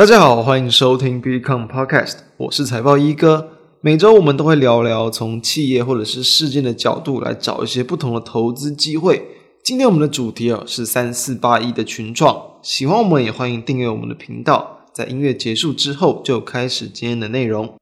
大家好，欢迎收听 BICOM Podcast 我是财报一哥。每周我们都会聊聊从企业或者是事件的角度来找一些不同的投资机会。今天我们的主题啊是三四八一的群创，喜欢我们也欢迎订阅我们的频道。在音乐结束之后，就开始今天的内容。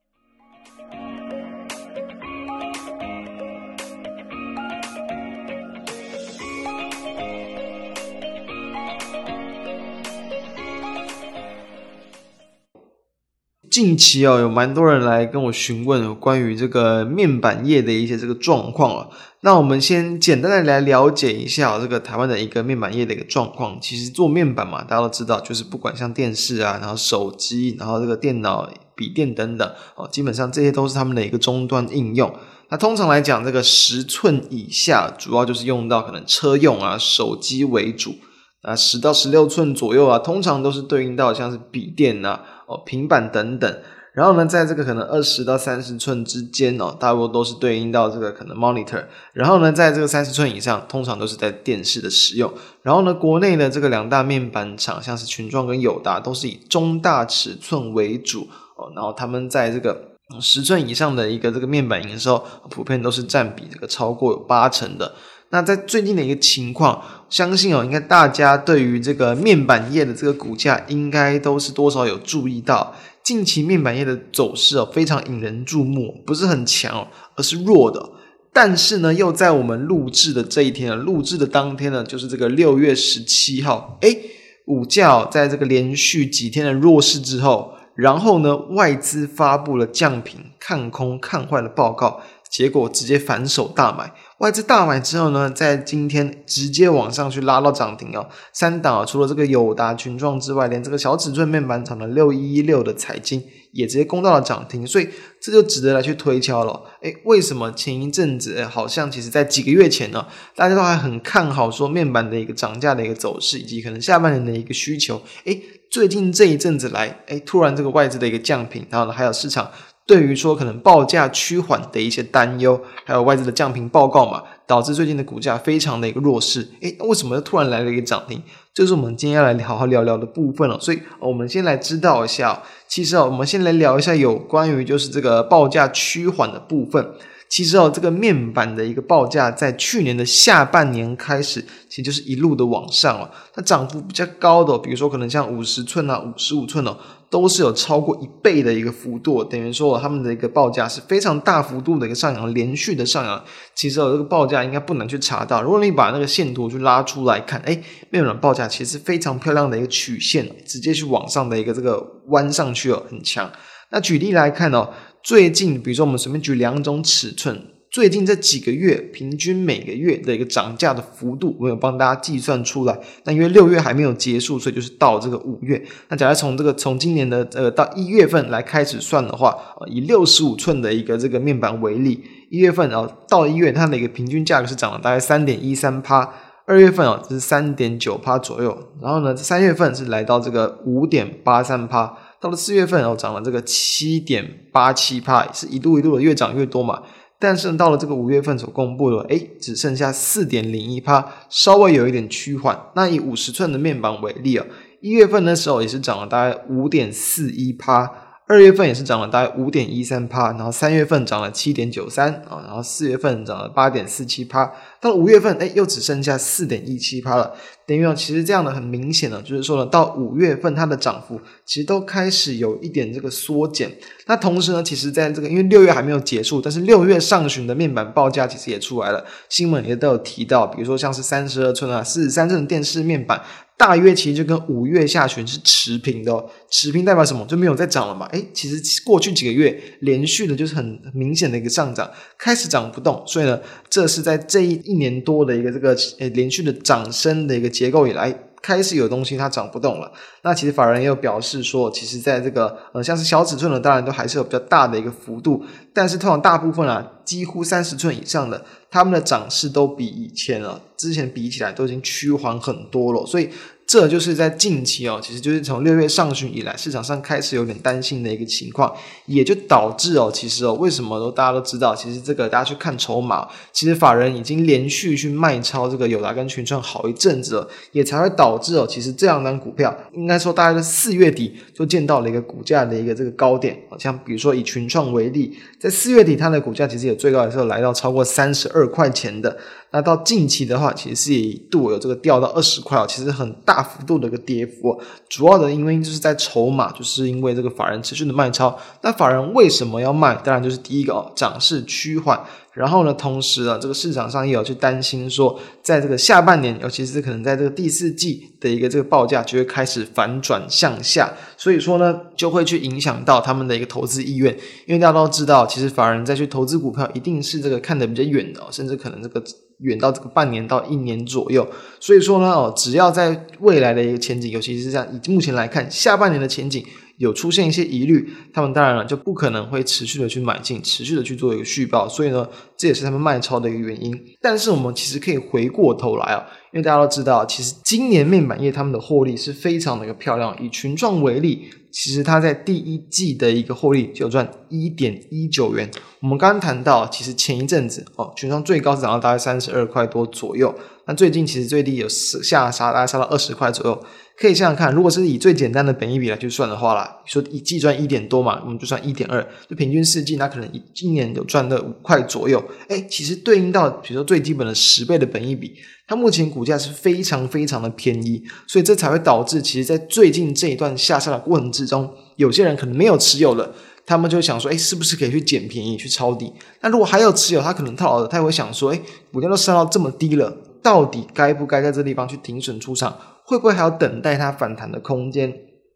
近期哦，有蛮多人来跟我询问关于这个面板业的一些这个状况啊。那我们先简单的来了解一下这个台湾的一个面板业的一个状况。其实做面板嘛，大家都知道，就是不管像电视啊，然后手机，然后这个电脑、笔电等等哦，基本上这些都是他们的一个终端应用。那通常来讲，这个十寸以下，主要就是用到可能车用啊、手机为主。啊，十到十六寸左右啊，通常都是对应到像是笔电呐、哦平板等等。然后呢，在这个可能二十到三十寸之间哦，大多都是对应到这个可能 monitor。然后呢，在这个三十寸以上，通常都是在电视的使用。然后呢，国内的这个两大面板厂，像是群创跟友达，都是以中大尺寸为主哦。然后他们在这个十寸以上的一个这个面板营收，普遍都是占比这个超过有八成的。那在最近的一个情况，相信哦，应该大家对于这个面板业的这个股价，应该都是多少有注意到。近期面板业的走势哦，非常引人注目，不是很强，而是弱的。但是呢，又在我们录制的这一天啊，录制的当天呢，就是这个六月十七号，诶，股价在这个连续几天的弱势之后，然后呢，外资发布了降频、看空、看坏的报告。结果直接反手大买，外资大买之后呢，在今天直接往上去拉到涨停哦。三档除了这个友达、群创之外，连这个小尺寸面板厂的六一六的彩晶也直接攻到了涨停，所以这就值得来去推敲了。诶，为什么前一阵子好像其实在几个月前呢，大家都还很看好说面板的一个涨价的一个走势，以及可能下半年的一个需求。诶，最近这一阵子来，诶，突然这个外资的一个降评，然后呢还有市场。对于说可能报价趋缓的一些担忧，还有外资的降频报告嘛，导致最近的股价非常的一个弱势。诶，为什么突然来了一个涨停？就是我们今天要来好好聊聊的部分了。所以，我们先来知道一下，其实啊，我们先来聊一下有关于就是这个报价趋缓的部分。其实哦，这个面板的一个报价，在去年的下半年开始，其实就是一路的往上哦。它涨幅比较高的，比如说可能像五十寸啊、五十五寸哦，都是有超过一倍的一个幅度，等于说他们的一个报价是非常大幅度的一个上扬，连续的上扬。其实哦，这个报价应该不难去查到，如果你把那个线图去拉出来看，哎，面板报价其实非常漂亮的一个曲线，直接去往上的一个这个弯上去哦，很强。那举例来看哦。最近，比如说我们随便举两种尺寸，最近这几个月平均每个月的一个涨价的幅度，我有帮大家计算出来。那因为六月还没有结束，所以就是到这个五月。那假如从这个从今年的呃到一月份来开始算的话，以六十五寸的一个这个面板为例，一月份啊到一月，它的一个平均价格是涨了大概三点一三趴，二月份啊这是三点九趴左右，然后呢三月份是来到这个五点八三趴。到了四月份，哦，涨了这个七点八七趴，是一度一度的越涨越多嘛。但是到了这个五月份所公布的，哎，只剩下四点零一趴，稍微有一点趋缓。那以五十寸的面板为例啊，一月份的时候也是涨了大概五点四一趴，二月份也是涨了大概五点一三趴，然后三月份涨了七点九三啊，然后四月份涨了八点四七趴。到了五月份，哎，又只剩下四点一七趴了。等于其实这样的很明显呢，就是说呢，到五月份它的涨幅其实都开始有一点这个缩减。那同时呢，其实在这个因为六月还没有结束，但是六月上旬的面板报价其实也出来了，新闻也都有提到，比如说像是三十二寸啊、四十三寸的电视面板，大约其实就跟五月下旬是持平的哦。持平代表什么？就没有再涨了嘛？哎，其实过去几个月连续的就是很明显的一个上涨，开始涨不动，所以呢，这是在这一。一年多的一个这个诶连续的涨升的一个结构以来，开始有东西它涨不动了。那其实法人也有表示说，其实在这个呃像是小尺寸的，当然都还是有比较大的一个幅度，但是通常大部分啊，几乎三十寸以上的，他们的涨势都比以前啊之前比起来都已经趋缓很多了。所以这就是在近期哦，其实就是从六月上旬以来，市场上开始有点担心的一个情况，也就导致哦，其实哦，为什么都大家都知道，其实这个大家去看筹码，其实法人已经连续去卖超这个友达跟群创好一阵子了，也才会导致哦，其实这两档股票应该说大概在四月底就见到了一个股价的一个这个高点，像比如说以群创为例，在四月底它的股价其实也最高的时候来到超过三十二块钱的。那到近期的话，其实是一度有这个掉到二十块哦，其实很大幅度的一个跌幅。主要的因为就是在筹码，就是因为这个法人持续的卖超。那法人为什么要卖？当然就是第一个哦，涨势趋缓。然后呢，同时啊，这个市场上也有去担心说，在这个下半年，尤其是可能在这个第四季的一个这个报价就会开始反转向下。所以说呢，就会去影响到他们的一个投资意愿。因为大家都知道，其实法人再去投资股票，一定是这个看得比较远的，甚至可能这个。远到这个半年到一年左右，所以说呢，哦，只要在未来的一个前景，尤其是这样，以目前来看，下半年的前景有出现一些疑虑，他们当然了就不可能会持续的去买进，持续的去做一个续报，所以呢，这也是他们卖超的一个原因。但是我们其实可以回过头来啊，因为大家都知道，其实今年面板业他们的获利是非常的一个漂亮，以群创为例。其实它在第一季的一个获利就赚一点一九元。我们刚刚谈到，其实前一阵子哦，全仓最高是涨到大概三十二块多左右。那最近其实最低有下杀，大概杀到二十块左右。可以想想看，如果是以最简单的本益比来去算的话啦，说一季赚一点多嘛，我们就算一点二，就平均四季，那可能一今年有赚了五块左右。哎，其实对应到比如说最基本的十倍的本益比，它目前股价是非常非常的便宜，所以这才会导致，其实，在最近这一段下杀的过程之中，有些人可能没有持有了，他们就想说，哎，是不是可以去捡便宜去抄底？那如果还有持有，他可能套牢的，他也会想说，哎，股价都杀到这么低了，到底该不该在这地方去停损出场？会不会还要等待它反弹的空间？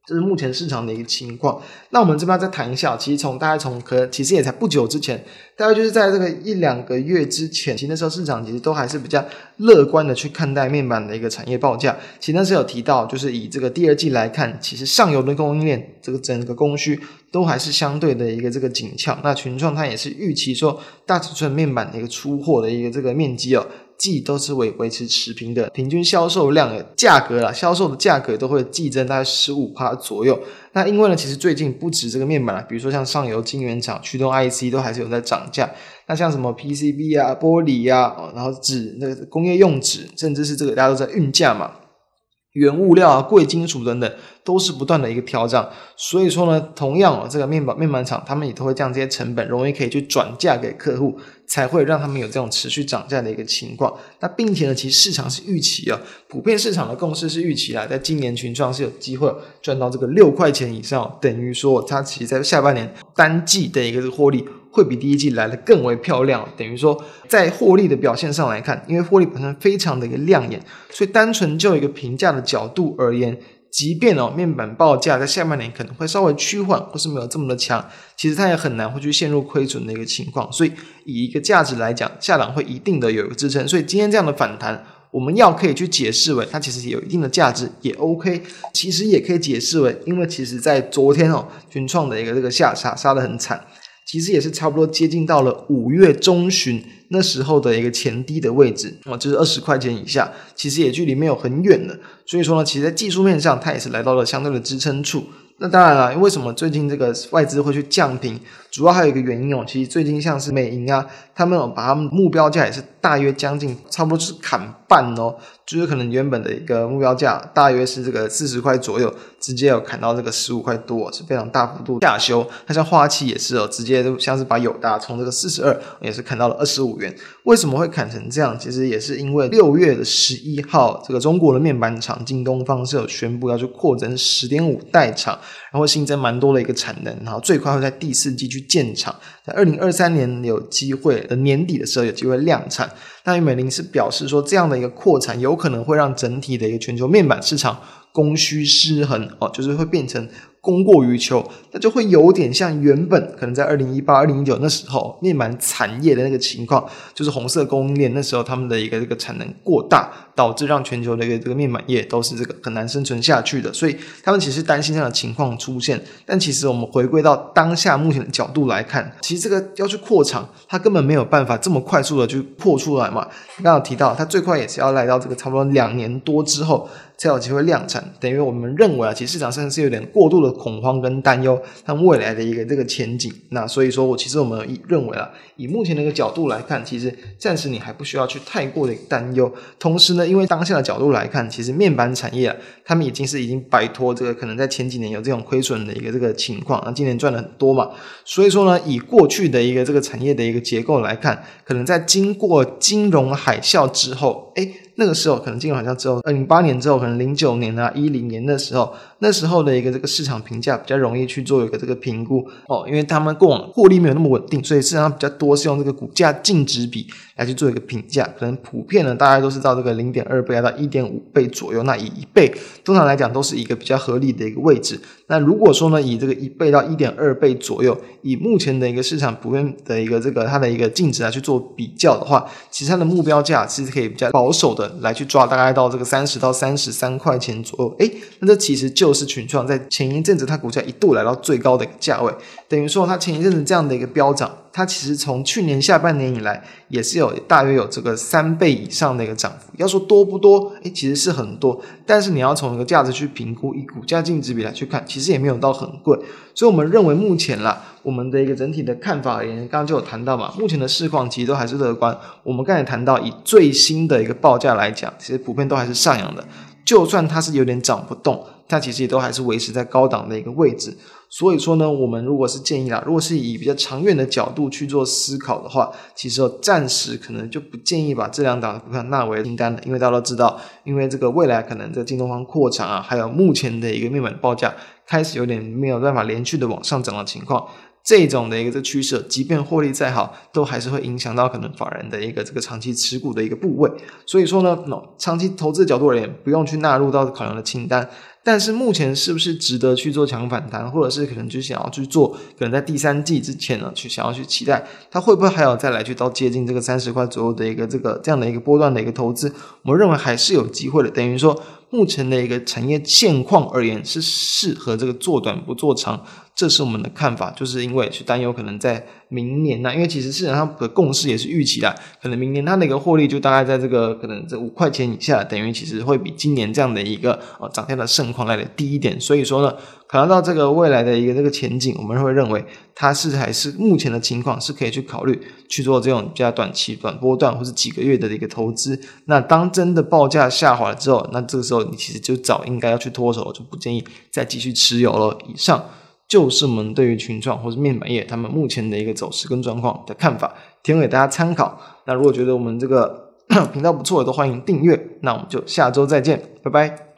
这是目前市场的一个情况。那我们这边再谈一下，其实从大概从可能其实也才不久之前，大概就是在这个一两个月之前，其实那时候市场其实都还是比较乐观的去看待面板的一个产业报价。其实那时候有提到，就是以这个第二季来看，其实上游的供应链这个整个供需都还是相对的一个这个紧俏。那群创它也是预期说，大尺寸面板的一个出货的一个这个面积哦。季都是维维持持平的，平均销售量的价格啦，销售的价格都会季增大概十五趴左右。那因为呢，其实最近不止这个面板啦，比如说像上游晶圆厂、驱动 IC 都还是有在涨价。那像什么 PCB 啊、玻璃啊，然后纸那个工业用纸，甚至是这个大家都在运价嘛。原物料啊、贵金属等等，都是不断的一个调涨，所以说呢，同样哦，这个面板面板厂他们也都会将这些成本容易可以去转嫁给客户，才会让他们有这种持续涨价的一个情况。那并且呢，其实市场是预期啊，普遍市场的共识是预期啊，在今年群创是有机会赚到这个六块钱以上，等于说它其实在下半年单季的一个获利。会比第一季来的更为漂亮，等于说在获利的表现上来看，因为获利本身非常的一个亮眼，所以单纯就一个评价的角度而言，即便哦面板报价在下半年可能会稍微趋缓，或是没有这么的强，其实它也很难会去陷入亏损的一个情况。所以以一个价值来讲，下档会一定的有一个支撑。所以今天这样的反弹，我们要可以去解释为它其实有一定的价值，也 OK。其实也可以解释为，因为其实在昨天哦群创的一个这个下杀杀的很惨。其实也是差不多接近到了五月中旬那时候的一个前低的位置啊，就是二十块钱以下，其实也距离没有很远了。所以说呢，其实在技术面上，它也是来到了相对的支撑处。那当然了，为什么最近这个外资会去降频？主要还有一个原因哦，其实最近像是美银啊，他们把他们目标价也是大约将近，差不多是砍半哦，就是可能原本的一个目标价大约是这个四十块左右，直接有砍到这个十五块多，是非常大幅度下修。那像花旗也是哦，直接都像是把友达从这个四十二也是砍到了二十五元。为什么会砍成这样？其实也是因为六月的十一号，这个中国的面板厂京东方是有宣布要去扩增十点五代厂，然后新增蛮多的一个产能，然后最快会在第四季去。建厂在二零二三年有机会的年底的时候有机会量产，那美林是表示说，这样的一个扩产有可能会让整体的一个全球面板市场供需失衡哦，就是会变成。供过于求，那就会有点像原本可能在二零一八、二零一九那时候面板产业的那个情况，就是红色供应链那时候他们的一个这个产能过大，导致让全球的一个这个面板业都是这个很难生存下去的，所以他们其实担心这样的情况出现。但其实我们回归到当下目前的角度来看，其实这个要去扩厂，它根本没有办法这么快速的去扩出来嘛。刚刚提到，它最快也是要来到这个差不多两年多之后。才有机会量产。等于我们认为啊，其实市场上是有点过度的恐慌跟担忧，它未来的一个这个前景。那所以说我其实我们认为啊，以目前的一个角度来看，其实暂时你还不需要去太过的担忧。同时呢，因为当下的角度来看，其实面板产业啊，他们已经是已经摆脱这个可能在前几年有这种亏损的一个这个情况，那今年赚了很多嘛。所以说呢，以过去的一个这个产业的一个结构来看，可能在经过金融海啸之后，诶那个时候可能金融海啸之后，二零零八年之后，可能零九年啊、一零年的时候，那时候的一个这个市场评价比较容易去做一个这个评估哦，因为他们过往获利没有那么稳定，所以市场上比较多是用这个股价净值比来去做一个评价，可能普遍呢大家都是到这个零点二倍到一点五倍左右，那以一倍通常来讲都是一个比较合理的一个位置。那如果说呢，以这个一倍到一点二倍左右，以目前的一个市场普遍的一个这个它的一个净值来去做比较的话，其实它的目标价其实可以比较保守的来去抓，大概到这个三十到三十三块钱左右。哎，那这其实就是群创在前一阵子它股价一度来到最高的一个价位，等于说它前一阵子这样的一个飙涨。它其实从去年下半年以来，也是有大约有这个三倍以上的一个涨幅。要说多不多？诶，其实是很多。但是你要从一个价值去评估，以股价净值比来去看，其实也没有到很贵。所以我们认为目前啦，我们的一个整体的看法而言，刚刚就有谈到嘛，目前的市况其实都还是乐观。我们刚才谈到，以最新的一个报价来讲，其实普遍都还是上扬的。就算它是有点涨不动，它其实也都还是维持在高档的一个位置。所以说呢，我们如果是建议啦，如果是以比较长远的角度去做思考的话，其实暂时可能就不建议把这两档股票纳为清单了，因为大家都知道，因为这个未来可能在京东方扩产啊，还有目前的一个面板报价开始有点没有办法连续的往上涨的情况。这种的一个这趋势，即便获利再好，都还是会影响到可能法人的一个这个长期持股的一个部位。所以说呢，no, 长期投资的角度而言，不用去纳入到考量的清单。但是目前是不是值得去做强反弹，或者是可能就想要去做，可能在第三季之前呢，去想要去期待它会不会还有再来去到接近这个三十块左右的一个这个这样的一个波段的一个投资，我们认为还是有机会的。等于说，目前的一个产业现况而言，是适合这个做短不做长。这是我们的看法，就是因为去担忧可能在明年呢，因为其实市场上的共识也是预期的，可能明年它的一个获利就大概在这个可能这五块钱以下，等于其实会比今年这样的一个呃涨价的盛况来的低一点，所以说呢，考量到这个未来的一个这个前景，我们会认为它是还是目前的情况是可以去考虑去做这种比较短期、短波段或是几个月的一个投资。那当真的报价下滑了之后，那这个时候你其实就早应该要去脱手，就不建议再继续持有了。以上。就是我们对于群创或者面板业他们目前的一个走势跟状况的看法，提供给大家参考。那如果觉得我们这个 频道不错的，都欢迎订阅。那我们就下周再见，拜拜。